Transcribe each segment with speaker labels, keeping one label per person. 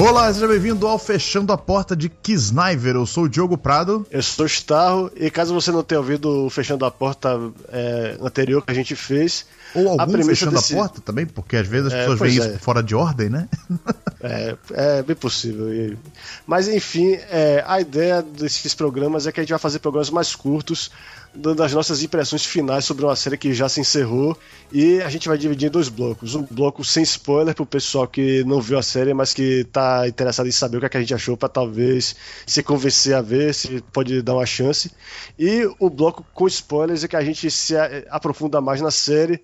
Speaker 1: Olá, seja bem-vindo ao Fechando a Porta de Kisniver. Eu sou o Diogo Prado.
Speaker 2: Eu sou o Starro, e caso você não tenha ouvido o Fechando a Porta é, anterior que a gente fez.
Speaker 1: Ou algum Fechando desse... a Porta também, porque às vezes as é, pessoas veem é. isso fora de ordem, né?
Speaker 2: é, é bem possível. Mas enfim, é, a ideia desses programas é que a gente vai fazer programas mais curtos dando as nossas impressões finais sobre uma série que já se encerrou. E a gente vai dividir em dois blocos. Um bloco sem spoiler para o pessoal que não viu a série, mas que está interessado em saber o que, é que a gente achou, para talvez se convencer a ver, se pode dar uma chance. E o bloco com spoilers é que a gente se aprofunda mais na série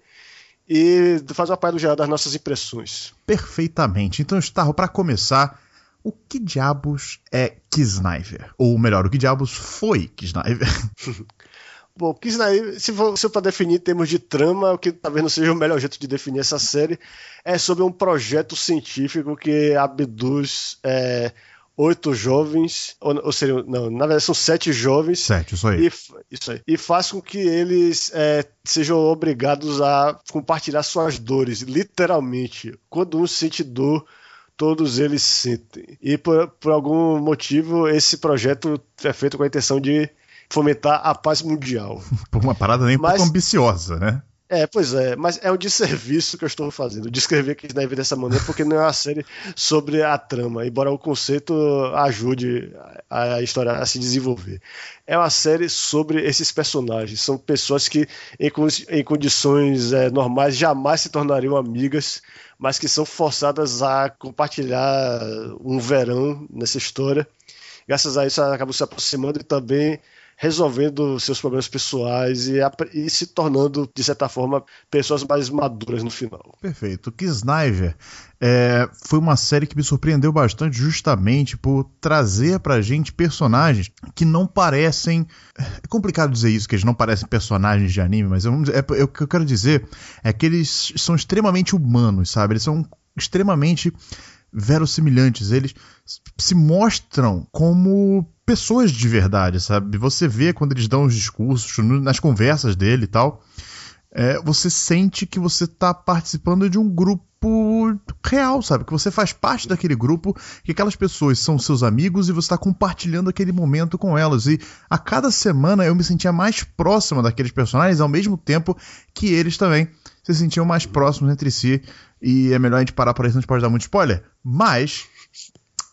Speaker 2: e faz uma parte do geral das nossas impressões.
Speaker 1: Perfeitamente. Então, Starro, para começar, o que diabos é Kisniver? Ou melhor, o que diabos foi Kisniver?
Speaker 2: Bom, Kisnaí, se for, se for para definir em termos de trama, o que talvez não seja o melhor jeito de definir essa série, é sobre um projeto científico que abduz é, oito jovens, ou, ou seja, não, na verdade são sete jovens.
Speaker 1: Sete, isso aí.
Speaker 2: E, isso aí. E faz com que eles é, sejam obrigados a compartilhar suas dores, literalmente. Quando um sente dor, todos eles sentem. E por, por algum motivo, esse projeto é feito com a intenção de fomentar a paz mundial.
Speaker 1: Por uma parada nem mas, pouco ambiciosa, né?
Speaker 2: É, pois é, mas é um desserviço que eu estou fazendo, descrever que deve dessa maneira, porque não é uma série sobre a trama, embora o conceito ajude a história a se desenvolver. É uma série sobre esses personagens, são pessoas que em, em condições é, normais jamais se tornariam amigas, mas que são forçadas a compartilhar um verão nessa história. Graças a isso, acabam se aproximando e também resolvendo seus problemas pessoais e, e, se tornando, de certa forma, pessoas mais maduras no final.
Speaker 1: Perfeito. Kisniver é, foi uma série que me surpreendeu bastante justamente por trazer pra gente personagens que não parecem. É complicado dizer isso, que eles não parecem personagens de anime, mas eu, é, é, o que eu quero dizer é que eles são extremamente humanos, sabe? Eles são extremamente verossimilhantes. Eles se mostram como pessoas de verdade, sabe? Você vê quando eles dão os discursos, nas conversas dele e tal, é, você sente que você está participando de um grupo real, sabe? Que você faz parte daquele grupo, que aquelas pessoas são seus amigos e você está compartilhando aquele momento com elas. E a cada semana eu me sentia mais próxima daqueles personagens, ao mesmo tempo que eles também se sentiam mais próximos entre si. E é melhor a gente parar por isso, não pode dar muito spoiler. Mas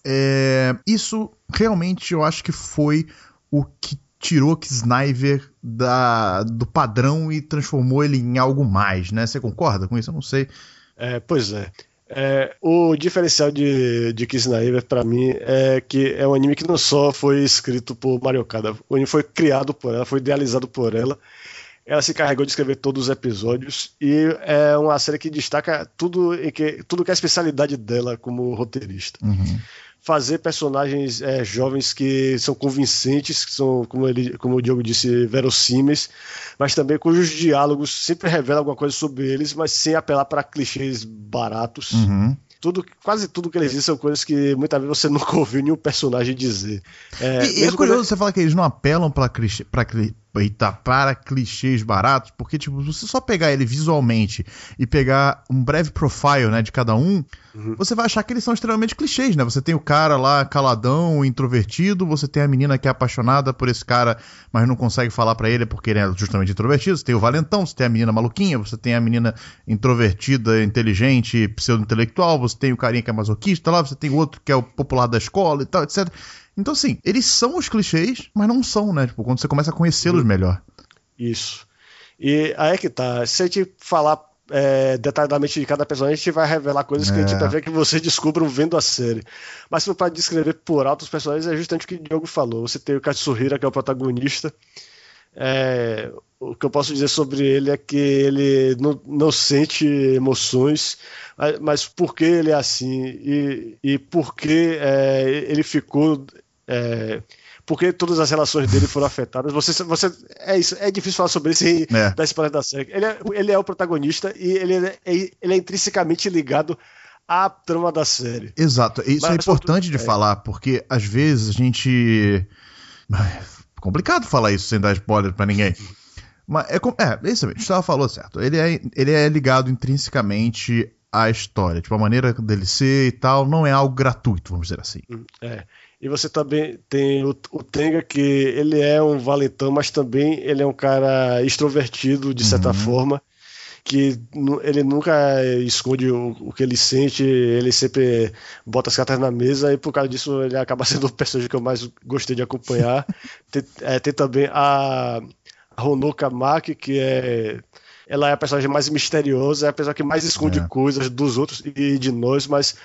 Speaker 1: é, isso realmente eu acho que foi o que tirou Sniper da, do padrão e transformou ele em algo mais, né? Você concorda com isso? Eu não sei.
Speaker 2: É, pois é. É, o diferencial de, de Kisnaiver para mim é que é um anime que não só foi escrito por Mario Kada, o anime foi criado por ela, foi idealizado por ela. Ela se carregou de escrever todos os episódios e é uma série que destaca tudo que tudo que é a especialidade dela como roteirista. Uhum fazer personagens é, jovens que são convincentes, que são, como, ele, como o Diogo disse, verossímeis, mas também cujos diálogos sempre revelam alguma coisa sobre eles, mas sem apelar para clichês baratos. Uhum. Tudo, quase tudo que eles dizem são coisas que muitas vezes você nunca ouviu nenhum personagem dizer.
Speaker 1: É, e, e é curioso você falar que eles não apelam para clichê, eita, para clichês baratos, porque tipo, você só pegar ele visualmente e pegar um breve profile, né, de cada um, uhum. você vai achar que eles são extremamente clichês, né? Você tem o cara lá caladão, introvertido, você tem a menina que é apaixonada por esse cara, mas não consegue falar para ele porque ele é justamente introvertido, você tem o valentão, você tem a menina maluquinha, você tem a menina introvertida, inteligente, pseudo-intelectual, você tem o carinha que é masoquista lá, você tem o outro que é o popular da escola e tal, etc. Então, assim, eles são os clichês, mas não são, né? Tipo, quando você começa a conhecê-los melhor.
Speaker 2: Isso. E aí é que tá. Se a gente falar é, detalhadamente de cada personagem, a gente vai revelar coisas é. que a gente vai ver que vocês descubram vendo a série. Mas para descrever por alto os personagens, é justamente o que o Diogo falou. Você tem o Katsuhira, que é o protagonista. É, o que eu posso dizer sobre ele é que ele não, não sente emoções, mas, mas por que ele é assim e, e por que é, ele ficou. É, porque todas as relações dele foram afetadas. Você, você, é isso, é difícil falar sobre isso e é. dar spoiler da série. Ele é, ele é o protagonista e ele é, ele é intrinsecamente ligado à trama da série.
Speaker 1: Exato, isso Mas, é importante de é. falar, porque às vezes a gente. É complicado falar isso sem dar spoiler para ninguém. Mas é, é isso mesmo, Gustavo falou certo. Ele é, ele é ligado intrinsecamente a história. Tipo, a maneira dele ser e tal, não é algo gratuito, vamos dizer assim.
Speaker 2: Hum, é. E você também tem o, o Tenga, que ele é um valentão, mas também ele é um cara extrovertido, de certa uhum. forma que ele nunca esconde o, o, que ele sente, ele sempre bota as cartas na mesa e por causa disso ele acaba sendo o personagem que eu mais gostei de acompanhar. tem, é, tem, também a, Honoka Maki, que é ela é a personagem mais misteriosa, é a pessoa que mais esconde é. coisas dos outros e de nós, mas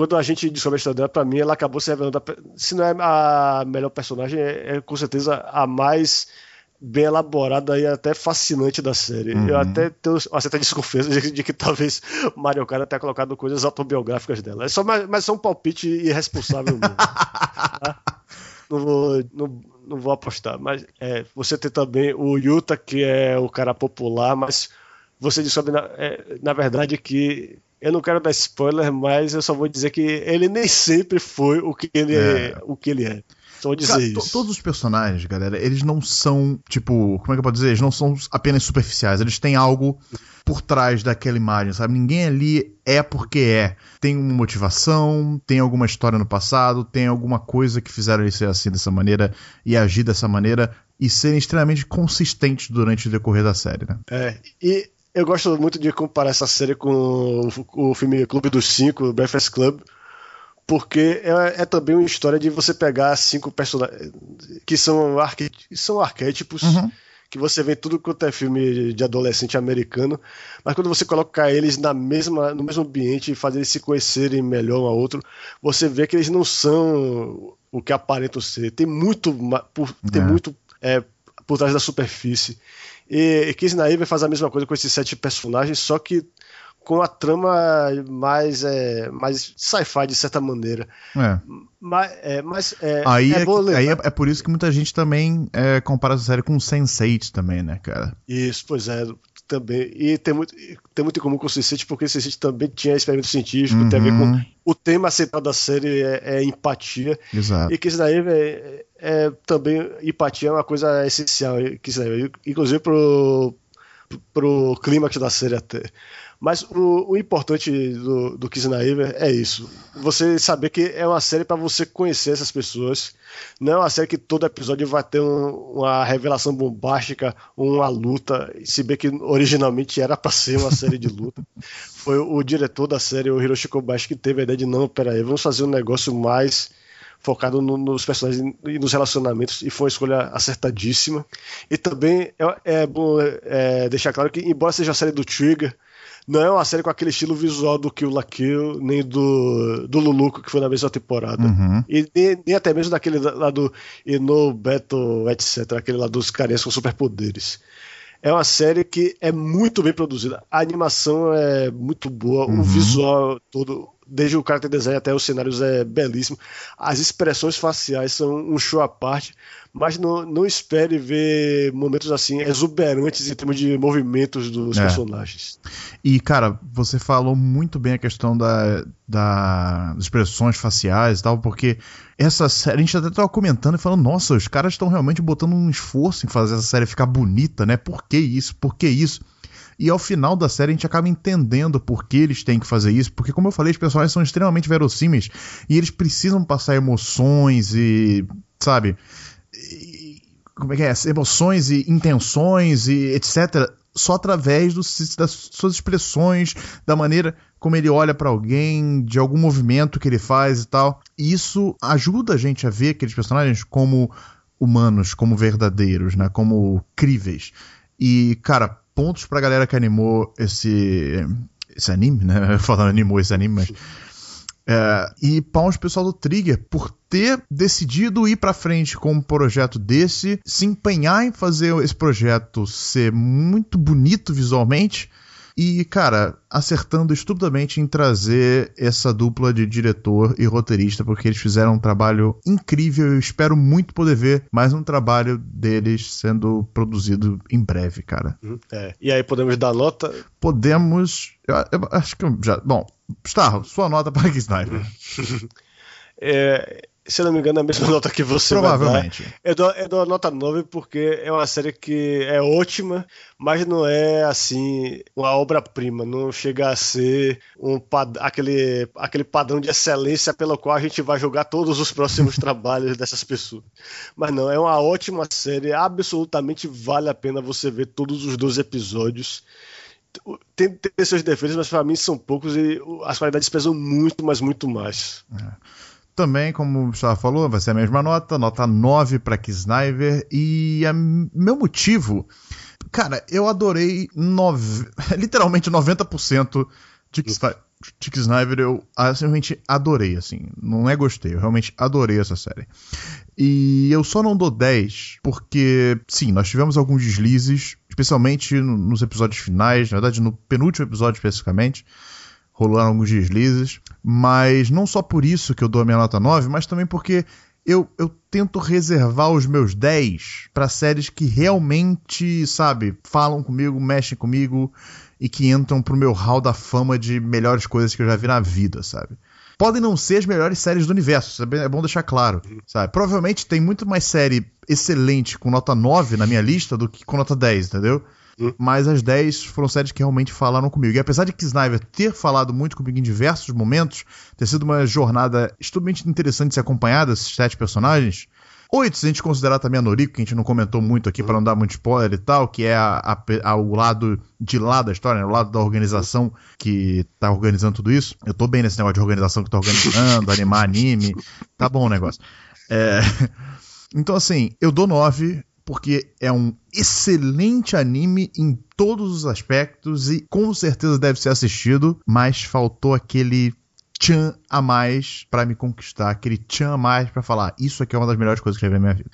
Speaker 2: quando a gente descobre a história dela, pra mim ela acabou se revelando, se não é a melhor personagem, é, é com certeza a mais bem elaborada e até fascinante da série. Uhum. Eu até tenho uma certa desconfiança de, de, que talvez Mario Kart tenha colocado coisas autobiográficas dela. É só, mas, mas é um palpite irresponsável mesmo. tá? não, vou, não, não vou apostar. Mas é, você tem também o Yuta, que é o cara popular, mas você descobre, na, é, na verdade, que eu não quero dar spoiler, mas eu só vou dizer que ele nem sempre foi o que ele é. é o que ele é. Só dizer Cara, isso.
Speaker 1: Todos os personagens, galera, eles não são, tipo, como é que eu posso dizer? Eles não são apenas superficiais, eles têm algo por trás daquela imagem, sabe? Ninguém ali é porque é. Tem uma motivação, tem alguma história no passado, tem alguma coisa que fizeram ele ser assim dessa maneira e agir dessa maneira e serem extremamente consistentes durante o decorrer da série, né?
Speaker 2: É, e eu gosto muito de comparar essa série com o, filme Clube dos Cinco, Breakfast Club, porque é, é, também uma história de você pegar cinco personagens que são, arque, são arquétipos uhum. que você vê tudo quanto é filme de adolescente americano, mas quando você coloca eles na mesma, no mesmo ambiente e fazer eles se conhecerem melhor um ao outro, você vê que eles não são o que aparentam ser. Tem muito, por, tem é. muito é, por trás da superfície. E, e Kiss Naive faz a mesma coisa com esses sete personagens, só que com a trama mais, é, mais sci-fi de certa maneira. É. Mas, é, mas é,
Speaker 1: aí, é, é aí é, é, por isso que muita gente também é, compara essa série com Sense8 também, né, cara?
Speaker 2: Isso, pois é, também. E tem muito, tem muito em comum com o Sense8 porque o Sense8 também tinha experimento científico, uhum. tem a ver com uhum. o tema central da série é, empatia.
Speaker 1: Exato.
Speaker 2: E que isso daí é, é, também empatia é uma coisa essencial, que isso daí, inclusive pro pro clímax da série até. Mas o, o importante do, do Kisnaiver é isso. Você saber que é uma série para você conhecer essas pessoas. Não é uma série que todo episódio vai ter um, uma revelação bombástica, uma luta. Se bem que originalmente era para ser uma série de luta. Foi o diretor da série, o Hiroshi Kobayashi, que teve a ideia de não, peraí, vamos fazer um negócio mais focado no, nos personagens e nos relacionamentos, e foi uma escolha acertadíssima. E também é, é bom é, deixar claro que, embora seja a série do Trigger, não é uma série com aquele estilo visual do Kill la Kill, nem do, do Luluco, que foi na mesma temporada. Uhum. E nem, nem, até mesmo daquele lá do Ino, Battle, etc. Aquele lá dos carinhas com superpoderes. É uma série que é muito bem produzida. A animação é muito boa, uhum. o visual todo desde o character design até os cenários é belíssimo. As expressões faciais são um show à parte, mas não, não espere ver momentos assim exuberantes em termos de movimentos dos é. personagens.
Speaker 1: E, cara, você falou muito bem a questão da, da expressões faciais e tal, porque essa série, a gente até estava comentando e falando, nossa, os caras estão realmente botando um esforço em fazer essa série ficar bonita, né? Por que isso? Por que isso? E ao final da série a gente acaba entendendo por que eles têm que fazer isso, porque como eu falei, os personagens são extremamente verossímeis e eles precisam passar emoções e, sabe, e, como é que é, emoções e intenções e etc só através do, das suas expressões, da maneira como ele olha para alguém, de algum movimento que ele faz e tal. E isso ajuda a gente a ver aqueles personagens como humanos, como verdadeiros, né? Como críveis. E, cara, pontos pra galera que animou esse, esse anime, né? Falando animou esse anime, mas. É, e pro pessoal do Trigger por ter decidido ir para frente com um projeto desse, se empenhar em fazer esse projeto ser muito bonito visualmente e, cara, acertando estupidamente em trazer essa dupla de diretor e roteirista, porque eles fizeram um trabalho incrível. Eu espero muito poder ver mais um trabalho deles sendo produzido em breve, cara.
Speaker 2: Uhum. É. E aí, podemos dar nota?
Speaker 1: Podemos. Eu, eu acho que já. Bom, Starro, sua nota para Sniper.
Speaker 2: é, se não me engano, é a mesma nota que você
Speaker 1: Provavelmente.
Speaker 2: Eu dou, eu dou a nota 9 porque é uma série que é ótima, mas não é assim uma obra-prima, não chega a ser um aquele, aquele padrão de excelência pelo qual a gente vai jogar todos os próximos trabalhos dessas pessoas. Mas não, é uma ótima série, absolutamente vale a pena você ver todos os 12 episódios tem, tem seus defeitos, mas para mim são poucos e as qualidades pesam muito, mas muito mais.
Speaker 1: É. Também, como o Gustavo falou, vai ser a mesma nota, nota 9 para Kisniver. E a, meu motivo, cara, eu adorei nove, literalmente 90% de Kisniver. Tick Sniper eu realmente adorei, assim. Não é gostei, eu realmente adorei essa série. E eu só não dou 10 porque, sim, nós tivemos alguns deslizes, especialmente nos episódios finais, na verdade no penúltimo episódio especificamente, rolaram alguns deslizes. Mas não só por isso que eu dou a minha nota 9, mas também porque eu, eu tento reservar os meus 10 para séries que realmente, sabe, falam comigo, mexem comigo e que entram pro meu hall da fama de melhores coisas que eu já vi na vida, sabe? Podem não ser as melhores séries do universo, é bom deixar claro, sabe? Provavelmente tem muito mais série excelente com nota 9 na minha lista do que com nota 10, entendeu? Mas as 10 foram séries que realmente falaram comigo. E apesar de que Sniper ter falado muito comigo em diversos momentos, ter sido uma jornada extremamente interessante de se acompanhar desses sete personagens, Oito, se a gente considerar também a Noriko, que a gente não comentou muito aqui para não dar muito spoiler e tal, que é a, a, a, o lado de lá da história, né? o lado da organização que tá organizando tudo isso. Eu tô bem nesse negócio de organização que tá organizando, animar anime. Tá bom o negócio. É... Então, assim, eu dou nove porque é um excelente anime em todos os aspectos e com certeza deve ser assistido, mas faltou aquele tchan a mais para me conquistar, aquele tchan a mais para falar, isso aqui é uma das melhores coisas que eu já vi na minha vida.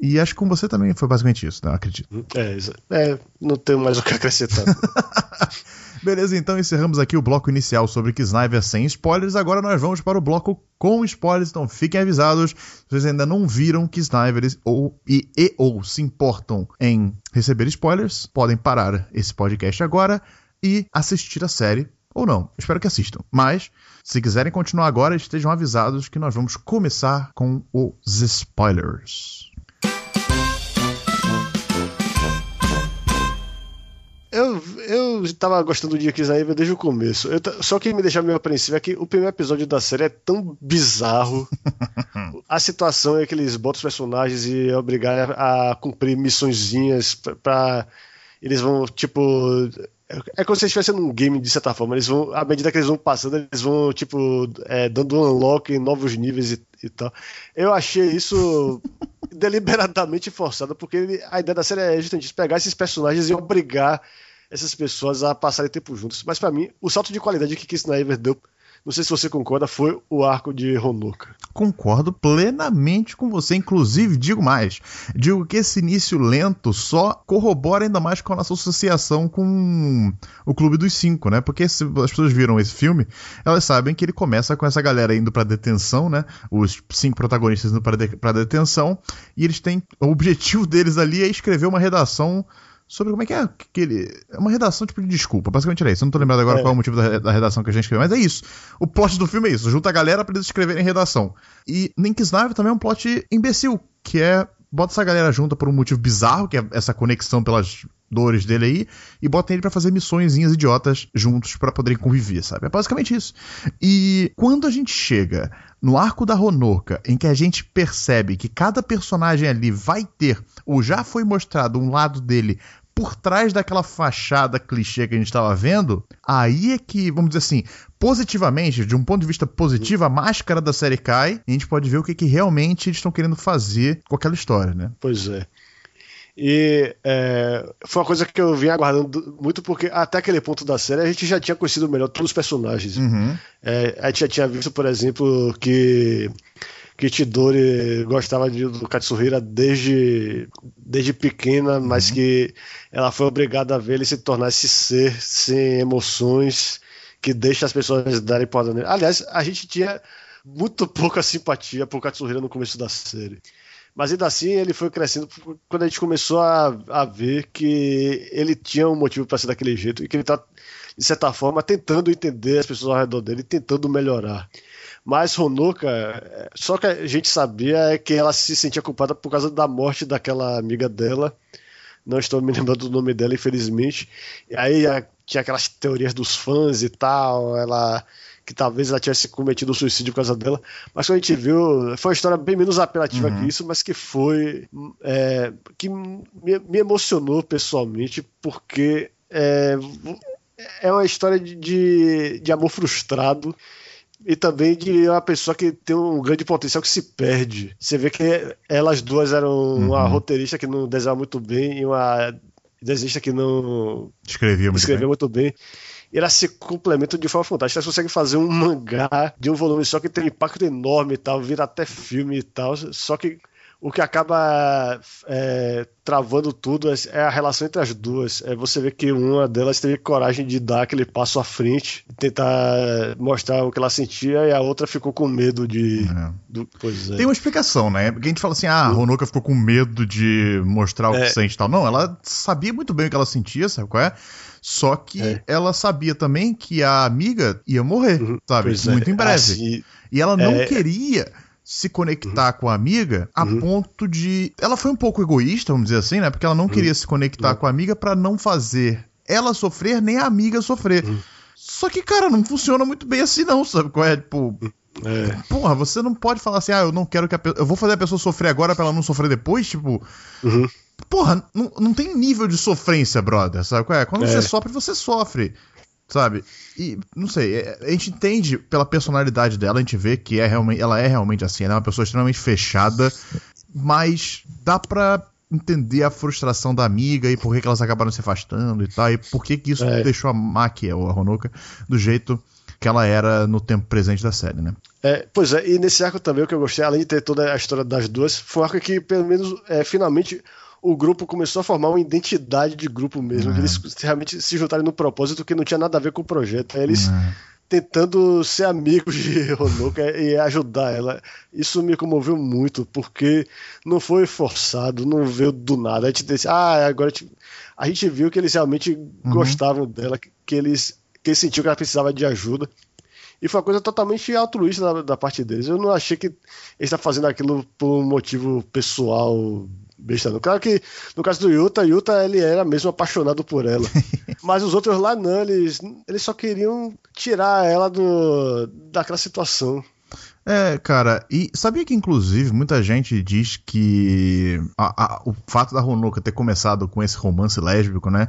Speaker 1: E acho que com você também foi basicamente isso, né? Eu acredito.
Speaker 2: É, é não tenho mais o que acrescentar.
Speaker 1: Beleza, então encerramos aqui o bloco inicial sobre Kisniver sem spoilers. Agora nós vamos para o bloco com spoilers, então fiquem avisados. Se vocês ainda não viram Kisniver ou, e, e ou se importam em receber spoilers, podem parar esse podcast agora e assistir a série ou não. Espero que assistam. Mas, se quiserem continuar agora, estejam avisados que nós vamos começar com os spoilers.
Speaker 2: Eu tava gostando do dia que Isaiah desde o começo. Só que me deixa meio apreensivo é que o primeiro episódio da série é tão bizarro. a situação é que eles botam os personagens e é obrigar a, cumprir missõezinhas pra. Eles vão, tipo é como se estivessem num game, de certa forma. Eles vão, à medida que eles vão passando, eles vão, tipo, é, dando um unlock em novos níveis e, e tal. Eu achei isso deliberadamente forçado, porque ele, a ideia da série é justamente pegar esses personagens e obrigar essas pessoas a passarem tempo juntos. Mas para mim, o salto de qualidade que Kiss Sniper deu não sei se você concorda, foi o arco de Honoka.
Speaker 1: Concordo plenamente com você. Inclusive, digo mais: digo que esse início lento só corrobora ainda mais com a nossa associação com o Clube dos Cinco, né? Porque se as pessoas viram esse filme, elas sabem que ele começa com essa galera indo pra detenção, né? Os cinco protagonistas indo pra, de detenção, e eles têm. O objetivo deles ali é escrever uma redação sobre como é que é aquele. É uma redação tipo de desculpa. Basicamente era isso. Eu não tô lembrado agora é. qual é o motivo da, da, redação que a gente escreveu, mas é isso. O plot do filme é isso. Junta a galera pra eles escreverem redação. E Nink's também é um plot imbecil, que é. Bota essa galera junta por um motivo bizarro, que é essa conexão pelas dores dele aí, e bota ele para fazer missõezinhas idiotas juntos para poderem conviver, sabe? É basicamente isso. E quando a gente chega no arco da Honoka, em que a gente percebe que cada personagem ali vai ter, ou já foi mostrado um lado dele por trás daquela fachada clichê que a gente estava vendo, aí é que, vamos dizer assim, positivamente, de um ponto de vista positivo, a máscara da série cai e a gente pode ver o que, que realmente eles estão querendo fazer com aquela história, né?
Speaker 2: Pois é. E é, foi uma coisa que eu vim aguardando muito, porque até aquele ponto da série a gente já tinha conhecido melhor todos os personagens. Uhum. É, a gente já tinha visto, por exemplo, que que Chidori gostava de, do Katsuhira desde, desde pequena, uhum. mas que ela foi obrigada a ver ele se tornar esse ser sem emoções que deixa as pessoas darem porra nele. Aliás, a gente tinha muito pouca simpatia por Katsuhira no começo da série. Mas ainda assim ele foi crescendo quando a gente começou a, a ver que ele tinha um motivo para ser daquele jeito e que ele está, de certa forma, tentando entender as pessoas ao redor dele, tentando melhorar. Mas Honoka, só que a gente sabia é que ela se sentia culpada por causa da morte daquela amiga dela. Não estou me lembrando do nome dela, infelizmente. E aí tinha aquelas teorias dos fãs e tal. Ela que talvez ela tivesse cometido suicídio por causa dela. Mas quando a gente viu, foi uma história bem menos apelativa uhum. que isso, mas que foi. É, que me, me, emocionou pessoalmente, porque é, é uma história de, de, de amor frustrado e também de uma pessoa que tem um grande potencial que se perde. Você vê que elas duas eram uhum. uma roteirista que não desenhava muito bem e uma desenhista que não
Speaker 1: escrevia muito
Speaker 2: escrevia
Speaker 1: bem.
Speaker 2: Muito bem e elas se complementam de forma fantástica. Elas conseguem fazer um mangá de um volume só que tem um impacto enorme e tal, vira até filme e tal, só que o que acaba é, travando tudo é, é a relação entre as duas. É você vê que uma delas teve coragem de dar aquele passo à frente, tentar mostrar o que ela sentia, e a outra ficou com medo de. É. Do,
Speaker 1: é. Tem uma explicação, né? Porque a gente fala assim: ah, a ficou com medo de mostrar o que é. sente e tal. Não, ela sabia muito bem o que ela sentia, sabe qual é? Só que é. ela sabia também que a amiga ia morrer, uhum. sabe? Pois muito em breve. Assim, e ela não queria se conectar uhum. com a amiga a uhum. ponto de. Ela foi um pouco egoísta, vamos dizer assim, né? Porque ela não uhum. queria se conectar uhum. com a amiga para não fazer ela sofrer nem a amiga sofrer. Uhum. Só que, cara, não funciona muito bem assim, não, sabe? Qual é? Tipo. É. Porra, você não pode falar assim, ah, eu não quero que a pessoa. Eu vou fazer a pessoa sofrer agora pra ela não sofrer depois, tipo. Uhum. Porra, não, não tem nível de sofrência, brother, sabe qual é? Quando é. você sofre, você sofre sabe? E não sei, é, a gente entende pela personalidade dela, a gente vê que é realmente, ela é realmente assim, ela é uma pessoa extremamente fechada, mas dá pra entender a frustração da amiga e por que, que elas acabaram se afastando e tal, e por que, que isso é. deixou a Maki, ou a Honoka, do jeito que ela era no tempo presente da série, né?
Speaker 2: É, pois é, e nesse arco também o que eu gostei, além de ter toda a história das duas, foi um arco que pelo menos é, finalmente o grupo começou a formar uma identidade de grupo mesmo. É. Eles realmente se juntaram no propósito que não tinha nada a ver com o projeto. eles é. tentando ser amigos de Honoka e ajudar ela. Isso me comoveu muito, porque não foi forçado, não veio do nada. A gente disse, ah, agora a gente, a gente viu que eles realmente uhum. gostavam dela, que eles, que eles sentiam que ela precisava de ajuda. E foi uma coisa totalmente altruísta da, da parte deles. Eu não achei que eles estavam fazendo aquilo por um motivo pessoal besta não. Claro que no caso do Yuta, Yuta ele era mesmo apaixonado por ela. Mas os outros lá não, eles, eles só queriam tirar ela do, daquela situação.
Speaker 1: É, cara, e sabia que inclusive muita gente diz que a, a, o fato da Honoka ter começado com esse romance lésbico, né?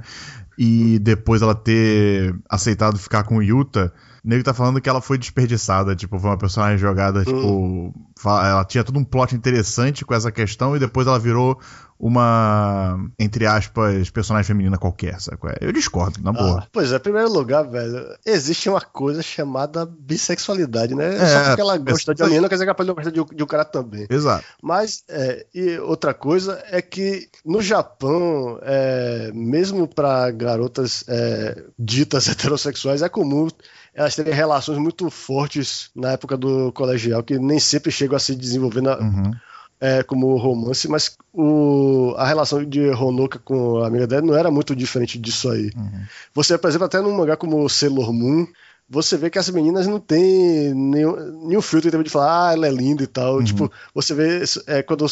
Speaker 1: E depois ela ter aceitado ficar com o Yuta o nego tá falando que ela foi desperdiçada, tipo, foi uma personagem jogada, tipo, hum. ela tinha todo um plot interessante com essa questão e depois ela virou uma, entre aspas, personagem feminina qualquer, sabe? É? Eu discordo, na boa. Ah,
Speaker 2: pois é, em primeiro lugar, velho, existe uma coisa chamada bissexualidade, né? É, Só porque ela gosta de uma menina, quer dizer que ela pode gostar de, de um cara também.
Speaker 1: Exato.
Speaker 2: Mas, é, e outra coisa é que no Japão, é, mesmo para garotas é, ditas heterossexuais, é comum elas terem relações muito fortes na época do colegial, que nem sempre chegam a se desenvolver na, uhum. é, como romance, mas o, a relação de Honoka com a amiga dela não era muito diferente disso aí. Uhum. Você, por exemplo, até num mangá como Sailor Moon, você vê que as meninas não têm nenhum, nenhum filtro de falar, ah, ela é linda e tal. Uhum. Tipo, você vê é, quando,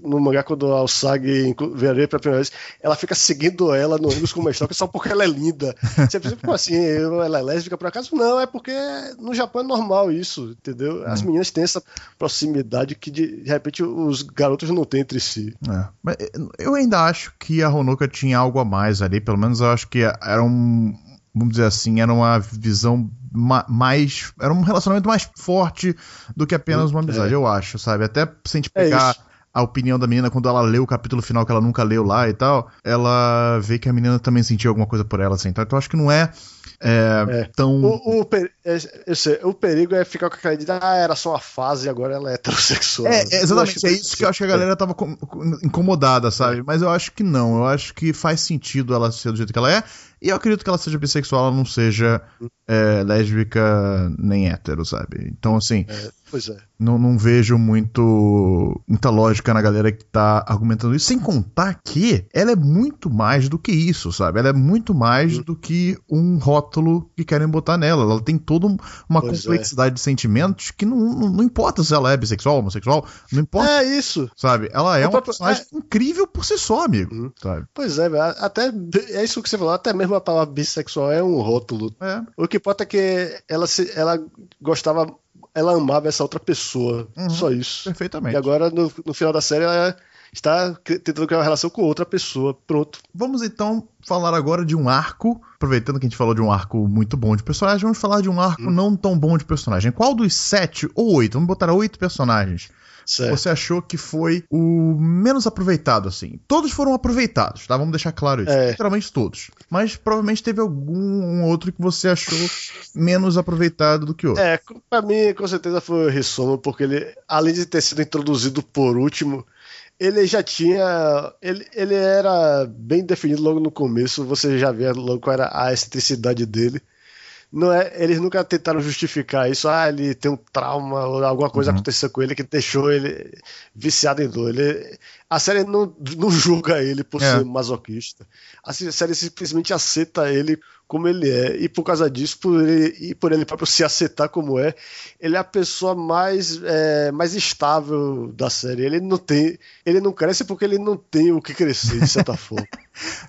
Speaker 2: no mangá, quando a Usagi vê a pela primeira vez, ela fica seguindo ela no ônibus com uma história só porque ela é linda. Você pensa, como assim? Ela é lésbica por acaso? Não, é porque no Japão é normal isso, entendeu? As uhum. meninas têm essa proximidade que de, de, repente os garotos não têm entre si.
Speaker 1: É. Mas eu ainda acho que a Honoka tinha algo a mais ali, pelo menos eu acho que era um vamos dizer assim, era uma visão ma mais. Era um relacionamento mais forte do que apenas uma amizade, é. eu acho, sabe? Até se a gente é pegar. É a opinião da menina quando ela lê o capítulo final que ela nunca leu lá e tal, ela vê que a menina também sentiu alguma coisa por ela, assim. Então, eu acho que não é, é, é. tão.
Speaker 2: O, o, é, sei, o, perigo é ficar com aquela ideia, ah, era só uma fase, agora ela é heterossexual.
Speaker 1: É, exatamente, é isso que eu acho que a galera tava incomodada, sabe? Mas eu acho que não, eu acho que faz sentido ela ser do jeito que ela é. E eu acredito que ela seja bissexual, ela não seja é, lésbica nem hétero, sabe? Então, assim.
Speaker 2: É, pois é.
Speaker 1: Não, não vejo muito muita lógica na galera que tá argumentando isso. Sem contar que ela é muito mais do que isso, sabe? Ela é muito mais uhum. do que um rótulo que querem botar nela. Ela tem toda uma pois é. complexidade é. de sentimentos que não, não, não, importa se ela é bissexual, homossexual, não importa.
Speaker 2: É isso.
Speaker 1: Sabe? Ela é uma personagem é... incrível por si só, amigo. Uhum. Sabe?
Speaker 2: Pois é, até é isso que você falou, até mesmo a palavra bissexual é um rótulo.
Speaker 1: É.
Speaker 2: O que importa é que ela, se, ela gostava ela amava essa outra pessoa. Uhum, só isso.
Speaker 1: Perfeitamente.
Speaker 2: E agora, no, no final da série, ela está tentando criar uma relação com outra pessoa. Pronto.
Speaker 1: Vamos então falar agora de um arco. Aproveitando que a gente falou de um arco muito bom de personagem, vamos falar de um arco hum. não tão bom de personagem. Qual dos sete ou oito? Vamos botar oito personagens certo. você achou que foi o menos aproveitado, assim? Todos foram aproveitados, tá? Vamos deixar claro isso. É. Literalmente todos. Mas provavelmente teve algum outro que você achou menos aproveitado do que outro.
Speaker 2: É, pra mim, com certeza foi o Rissono, porque ele, além de ter sido introduzido por último, ele já tinha. Ele, ele era bem definido logo no começo, você já via logo qual era a excentricidade dele não é, eles nunca tentaram justificar isso. Ah, ele tem um trauma ou alguma coisa uhum. aconteceu com ele que deixou ele viciado em dor. Ele, a série não, não julga ele por é. ser masoquista. A série simplesmente aceita ele como ele é. E por causa disso, por ele, e por ele próprio se aceitar como é, ele é a pessoa mais, é, mais estável da série. Ele não tem. Ele não cresce porque ele não tem o que crescer, de certa forma.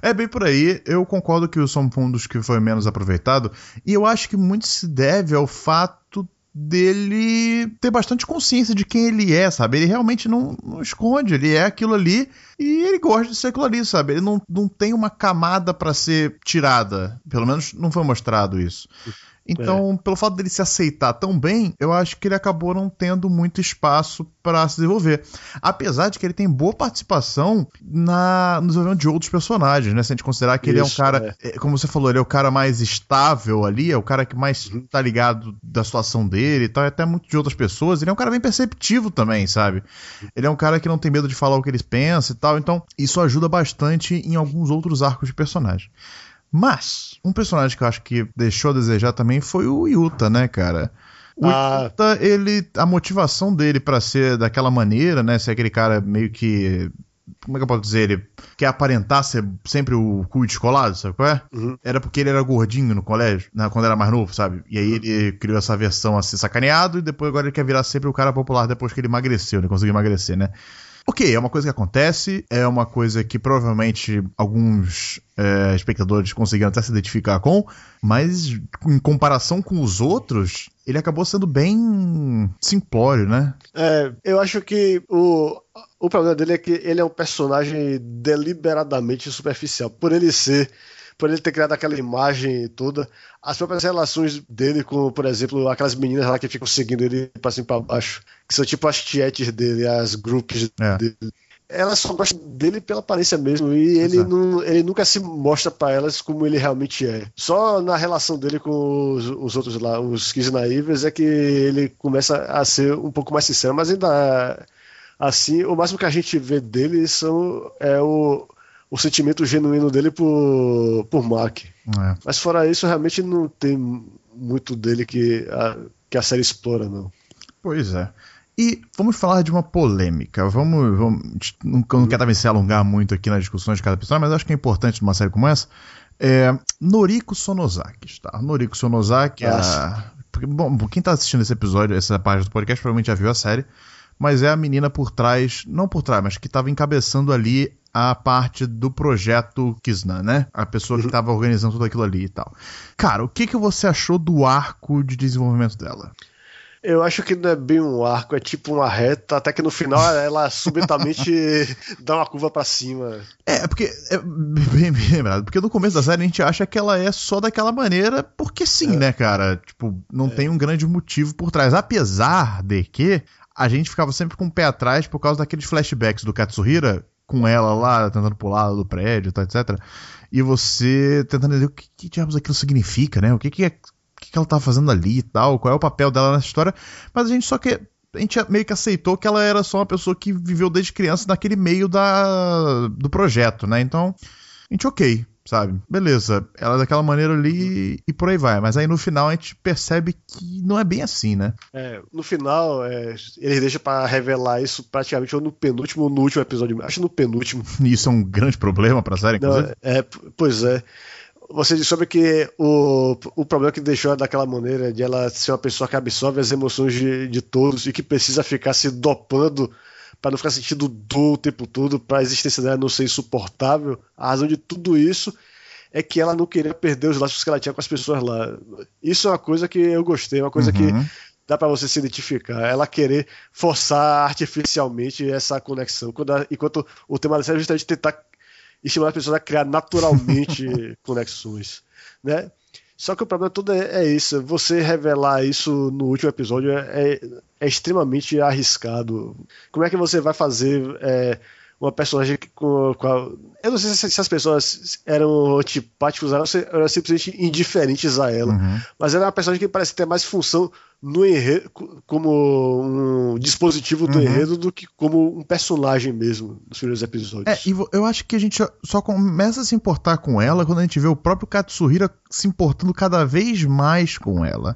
Speaker 1: É bem por aí. Eu concordo que o Som Fundos que foi menos aproveitado. E eu acho que muito se deve ao fato dele ter bastante consciência de quem ele é, sabe? Ele realmente não, não, esconde, ele é aquilo ali e ele gosta de ser aquilo ali, sabe? Ele não, não tem uma camada para ser tirada. Pelo menos não foi mostrado isso. Então, é. pelo fato dele se aceitar tão bem, eu acho que ele acabou não tendo muito espaço para se desenvolver. Apesar de que ele tem boa participação na, no desenvolvimento de outros personagens, né? Se a gente considerar que Isso, ele é um cara, é. é. como você falou, ele é o cara mais estável ali, é o cara que mais uhum. tá ligado da situação dele e tal, e até muito de outras pessoas. Ele é um cara bem perceptivo também, sabe? Ele é um cara que não tem medo de falar o que eles pensam e tal, então isso ajuda bastante em alguns outros arcos de personagem. Mas, um personagem que eu acho que deixou a desejar também foi o Yuta, né, cara? O ah. Yuta, ele, a motivação dele para ser daquela maneira, né, ser aquele cara meio que como é que eu posso dizer? Ele quer aparentar ser sempre o cu descolado, sabe qual é? Uhum. Era porque ele era gordinho no colégio, né, quando era mais novo, sabe? E aí ele criou essa versão a ser sacaneado e depois agora ele quer virar sempre o cara popular depois que ele emagreceu, né? Conseguiu emagrecer, né? Ok, é uma coisa que acontece, é uma coisa que provavelmente alguns é, espectadores conseguiram até se identificar com, mas em comparação com os outros, ele acabou sendo bem simplório, né?
Speaker 2: É, eu acho que o, o problema dele é que ele é um personagem deliberadamente superficial. Por ele ser por ele ter criado aquela imagem toda, as próprias relações dele com, por exemplo, aquelas meninas lá que ficam seguindo ele pra cima e pra baixo, que são tipo as tietes dele, as groups é. dele. Elas só gostam dele pela aparência mesmo, e ele, não, ele nunca se mostra para elas como ele realmente é. Só na relação dele com os, os outros lá, os Kiss Naivas, é que ele começa a ser um pouco mais sincero, mas ainda assim, o máximo que a gente vê dele são, é o, o sentimento genuíno dele por, por Mark. É. Mas fora isso, realmente não tem muito dele que a, que a série explora, não.
Speaker 1: Pois é. E vamos falar de uma polêmica. Vamos. vamos não, não quero também se alongar muito aqui nas discussões de cada pessoa, mas acho que é importante numa série como essa. É, Noriko Sonosaki, tá? Noriko Sonosaki é. Bom, quem tá assistindo esse episódio, essa página do podcast, provavelmente já viu a série. Mas é a menina por trás, não por trás, mas que estava encabeçando ali a parte do projeto Kizna, né? A pessoa que estava uhum. organizando tudo aquilo ali e tal. Cara, o que, que você achou do arco de desenvolvimento dela?
Speaker 2: Eu acho que não é bem um arco, é tipo uma reta, até que no final ela subitamente dá uma curva para cima.
Speaker 1: É, é, porque é bem, bem, lembrado, porque no começo da série a gente acha que ela é só daquela maneira, porque sim, é. né, cara? Tipo, não é. tem um grande motivo por trás. Apesar de que a gente ficava sempre com o pé atrás por causa daqueles flashbacks do Katsuhira com ela lá, tentando pular do prédio, tá, etc. E você tentando entender o que, que diabos aquilo significa, né? O que, que, é, que, que ela tá fazendo ali e tal, qual é o papel dela nessa história. Mas a gente só que. A gente meio que aceitou que ela era só uma pessoa que viveu desde criança naquele meio da, do projeto, né? Então, a gente, ok, sabe? Beleza, ela é daquela maneira ali e por aí vai. Mas aí no final a gente percebe que não é bem assim, né?
Speaker 2: É, no final, é, ele deixa para revelar isso praticamente ou no penúltimo ou no último episódio. Acho no penúltimo.
Speaker 1: E isso é um grande problema pra série,
Speaker 2: inclusive. Não, é, pois é você disse sobre que o, o problema que deixou ela daquela maneira, de ela ser uma pessoa que absorve as emoções de, de todos e que precisa ficar se dopando para não ficar sentindo dor o tempo todo, para a existência dela não ser insuportável. A razão de tudo isso é que ela não queria perder os laços que ela tinha com as pessoas lá. Isso é uma coisa que eu gostei, uma coisa uhum. que dá para você se identificar. Ela querer forçar artificialmente essa conexão, enquanto o tema da série é justamente tentar estimular as pessoas a criar naturalmente conexões, né? Só que o problema todo é, é, isso. Você revelar isso no último episódio é, é, é extremamente arriscado. Como é que você vai fazer é, uma personagem com, com a... Eu não sei se, se, as pessoas eram antipáticos ou eram simplesmente indiferentes a ela. Uhum. Mas era uma personagem que parece ter mais função no enredo, como um dispositivo do uhum. enredo do que como um personagem mesmo nos primeiros episódios.
Speaker 1: É, e eu acho que a gente só começa a se importar com ela quando a gente vê o próprio Katsuhira se importando cada vez mais com ela.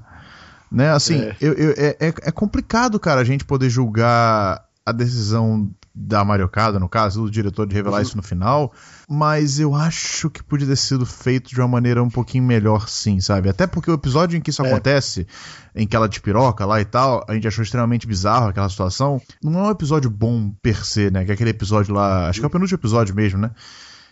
Speaker 1: Né, assim, é. Eu, eu, é, é, é complicado, cara, a gente poder julgar a decisão da Mariocada, no caso, do diretor de revelar uhum. isso no final, mas eu acho que podia ter sido feito de uma maneira um pouquinho melhor, sim, sabe? Até porque o episódio em que isso é. acontece, em que ela piroca lá e tal, a gente achou extremamente bizarro aquela situação. Não é um episódio bom per se, né? Que é aquele episódio lá, acho que é o penúltimo episódio mesmo, né?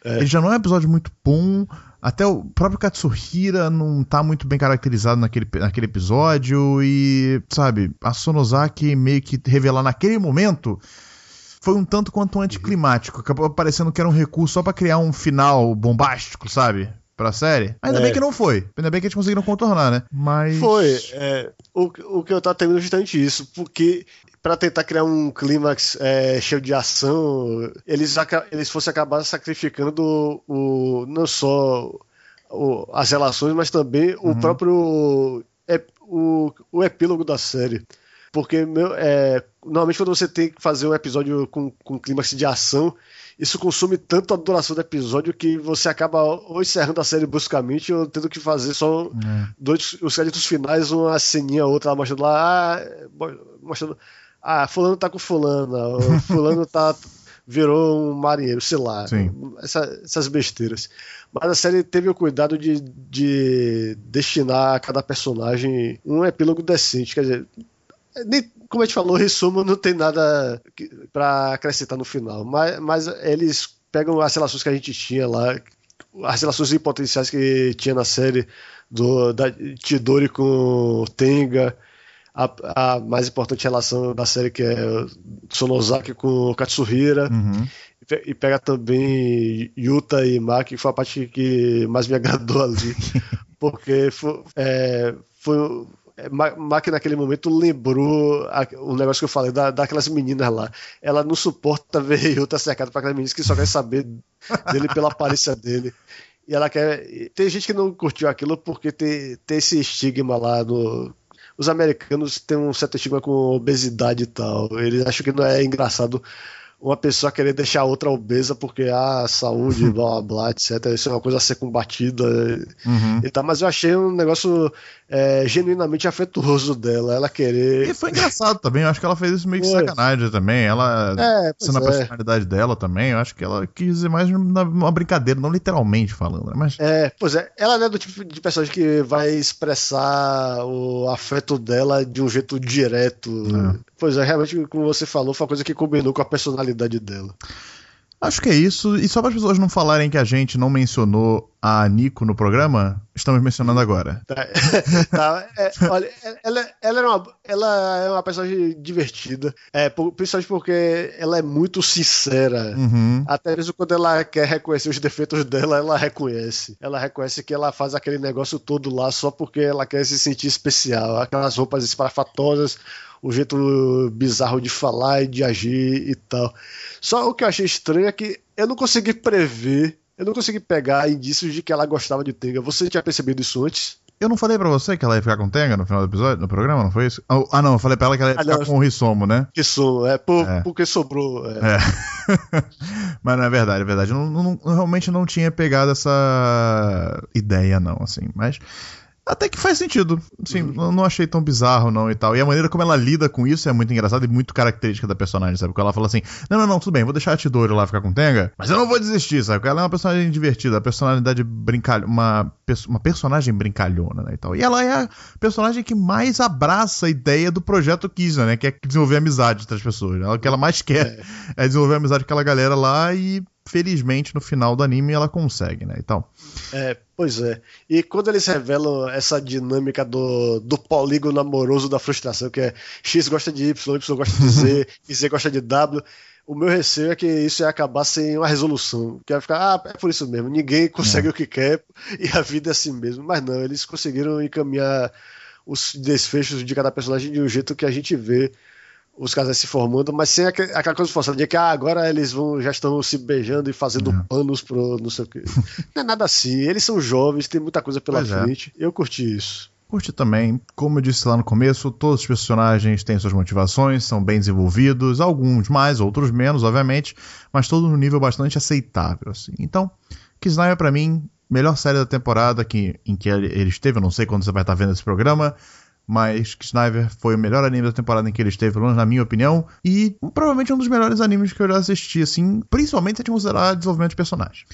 Speaker 1: É. Ele já não é um episódio muito bom. Até o próprio Katsuhira não tá muito bem caracterizado naquele, naquele episódio. E, sabe, a Sonozaki meio que revelar naquele momento foi um tanto quanto anticlimático. Acabou parecendo que era um recurso só para criar um final bombástico, sabe? Pra série. Ainda é. bem que não foi. Ainda bem que eles conseguiram contornar, né? Mas.
Speaker 2: Foi. É, o, o que eu tava temendo é justamente isso. Porque para tentar criar um clímax é, cheio de ação, eles, eles fossem acabar sacrificando o, não só o, as relações, mas também uhum. o próprio o, o epílogo da série. Porque meu, é, normalmente quando você tem que fazer um episódio com, com clímax de ação, isso consome tanto a duração do episódio que você acaba ou encerrando a série bruscamente ou tendo que fazer só é. dois, os créditos finais, uma ceninha outra mostrando lá, ah, mostrando, ah, fulano tá com fulana, fulano tá virou um marinheiro, sei lá, essa, essas besteiras. Mas a série teve o cuidado de, de destinar a cada personagem um epílogo decente, quer dizer, nem, como a gente falou, resumo não tem nada para acrescentar no final, mas, mas eles pegam as relações que a gente tinha lá, as relações potenciais que tinha na série do da Tidori com Tenga, a, a, mais importante relação da série que é Sonozaki com Katsuhira. Uhum. E pega também Yuta e Maki, que foi a parte que mais me agradou ali. porque foi, é, foi, é, Maki naquele momento lembrou o negócio que eu falei da, daquelas meninas lá. Ela não suporta ver Yuta cercado para aquelas meninas que só quer saber dele pela aparência dele. E ela quer. Tem gente que não curtiu aquilo porque tem, tem esse estigma lá no. Os americanos têm um certo estigma com obesidade e tal. Eles acham que não é engraçado uma pessoa querer deixar outra obesa porque a ah, saúde, blá blá blá, etc. Isso é uma coisa a ser combatida uhum. e tal. Mas eu achei um negócio é, genuinamente afetuoso dela, ela querer.
Speaker 1: E foi engraçado também, eu acho que ela fez isso meio que sacanagem também. Ela, é, sendo a é. personalidade dela também, eu acho que ela quis dizer mais uma brincadeira, não literalmente falando, né? Mas...
Speaker 2: É, pois é, ela não é do tipo de personagem que vai expressar o afeto dela de um jeito direto. É. Pois é, realmente, como você falou, foi uma coisa que combinou com a personalidade dela.
Speaker 1: Acho que é isso. E só para as pessoas não falarem que a gente não mencionou a Nico no programa, estamos mencionando agora.
Speaker 2: Tá. tá é, olha, ela, ela, é uma, ela é uma personagem divertida, é, principalmente porque ela é muito sincera. Uhum. Até mesmo quando ela quer reconhecer os defeitos dela, ela reconhece. Ela reconhece que ela faz aquele negócio todo lá só porque ela quer se sentir especial. Aquelas roupas esparafatosas o jeito bizarro de falar e de agir e tal. Só o que eu achei estranho é que eu não consegui prever, eu não consegui pegar indícios de que ela gostava de Tenga. Você tinha percebido isso antes?
Speaker 1: Eu não falei pra você que ela ia ficar com Tenga no final do episódio, no programa, não foi isso? Ah, não, eu falei pra ela que ela ia ah, ficar não, com o Rissomo, né?
Speaker 2: Rissomo, é, por, é. porque sobrou. É. é.
Speaker 1: Mas não é verdade, é verdade. Eu não, não, realmente não tinha pegado essa ideia, não, assim. Mas até que faz sentido. Sim, uhum. não achei tão bizarro, não, e tal. E a maneira como ela lida com isso é muito engraçada e muito característica da personagem, sabe? Porque ela fala assim: não, não, não, tudo bem, vou deixar a Tidori lá ficar com Tenga, mas eu não vou desistir, sabe? Porque ela é uma personagem divertida, a personalidade brincalhona, uma, uma personagem brincalhona, né, e tal. E ela é a personagem que mais abraça a ideia do projeto Kizna, né? Que é desenvolver amizade entre as pessoas. Né? O que ela mais quer é, é desenvolver amizade com aquela galera lá e felizmente no final do anime ela consegue, né? Então.
Speaker 2: É, pois é. E quando eles revelam essa dinâmica do, do polígono amoroso da frustração, que é X gosta de Y, Y gosta de Z, e Z gosta de W. O meu receio é que isso ia acabar sem uma resolução. Que ia ficar, ah, é por isso mesmo, ninguém consegue é. o que quer e a vida é assim mesmo. Mas não, eles conseguiram encaminhar os desfechos de cada personagem de um jeito que a gente vê os casais se formando, mas sem aquela coisa forçada de que ah, agora eles vão, já estão se beijando e fazendo é. panos pro não sei o que. Não é nada assim. Eles são jovens, tem muita coisa pela pois é. frente. É. Eu curti isso.
Speaker 1: Curti também. Como eu disse lá no começo, todos os personagens têm suas motivações, são bem desenvolvidos, alguns mais, outros menos, obviamente, mas todos no nível bastante aceitável. Assim. Então, Kisnaya para mim, melhor série da temporada que, em que ele esteve, eu não sei quando você vai estar vendo esse programa, mas Sniper foi o melhor anime da temporada em que ele esteve, pelo menos na minha opinião, e provavelmente um dos melhores animes que eu já assisti, assim, principalmente se a gente considerar desenvolvimento de personagem.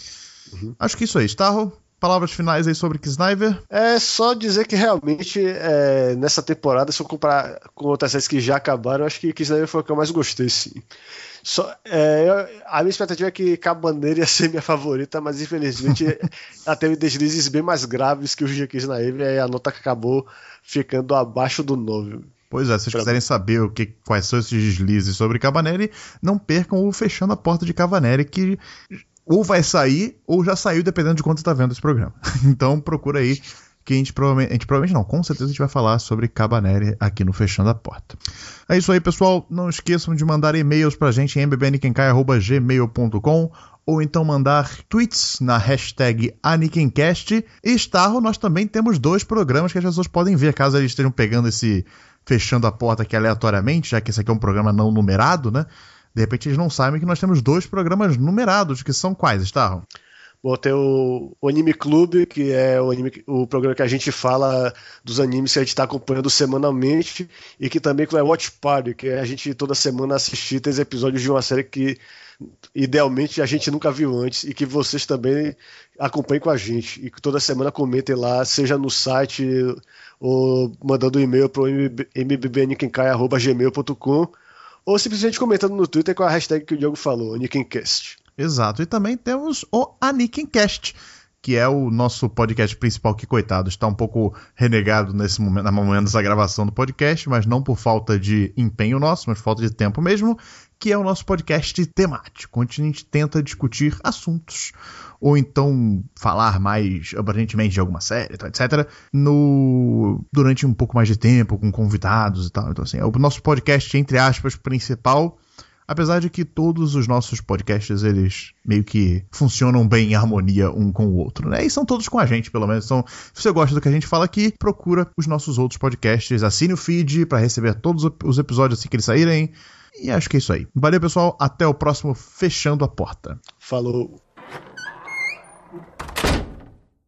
Speaker 1: Uhum. Acho que isso aí, Starro. Palavras finais aí sobre Sniper?
Speaker 2: É só dizer que realmente é, nessa temporada, se eu comparar com outras séries que já acabaram, acho que Sniper foi o que eu mais gostei, sim. Só, é, a minha expectativa é que Cabaneira ia ser minha favorita, mas infelizmente ela teve deslizes bem mais graves que o Gia na Eve, e a nota acabou ficando abaixo do 9.
Speaker 1: Pois é, se vocês quiserem saber o que, quais são esses deslizes sobre Cavaneri, não percam o Fechando a Porta de Cavaneri, que ou vai sair ou já saiu, dependendo de quanto você está vendo esse programa. Então procura aí que a gente provavelmente, a gente provavelmente não, com certeza a gente vai falar sobre Cabaneri aqui no Fechando a Porta. É isso aí, pessoal. Não esqueçam de mandar e-mails pra gente em mbbnikencai.gmail.com ou então mandar tweets na hashtag AnikenCast. E Starro, nós também temos dois programas que as pessoas podem ver, caso eles estejam pegando esse fechando a porta aqui aleatoriamente, já que esse aqui é um programa não numerado, né? De repente eles não sabem que nós temos dois programas numerados, que são quais, Starro?
Speaker 2: Bom, tem o, Anime Clube, que é o, anime, o programa que a gente fala dos animes que a gente está acompanhando semanalmente, e que também é o Watch Party, que é a gente toda semana assistir três episódios de uma série que idealmente a gente nunca viu antes e que vocês também acompanhem com a gente e que toda semana comentem lá, seja no site ou mandando um e-mail para o mbbnkenkai.gmail.com ou simplesmente comentando no Twitter com a hashtag que o Diogo falou, Nikencast.
Speaker 1: Exato. E também temos o Anikincast, que é o nosso podcast principal, que, coitado, está um pouco renegado nesse momento, no momento dessa gravação do podcast, mas não por falta de empenho nosso, mas falta de tempo mesmo, que é o nosso podcast temático, onde a gente tenta discutir assuntos ou então falar mais abrangentemente de alguma série, etc., no, durante um pouco mais de tempo, com convidados e tal. Então, assim, é o nosso podcast, entre aspas, principal Apesar de que todos os nossos podcasts, eles meio que funcionam bem em harmonia um com o outro, né? E são todos com a gente, pelo menos. Então, se você gosta do que a gente fala aqui, procura os nossos outros podcasts, assine o feed para receber todos os episódios assim que eles saírem. E acho que é isso aí. Valeu, pessoal. Até o próximo Fechando a Porta.
Speaker 2: Falou.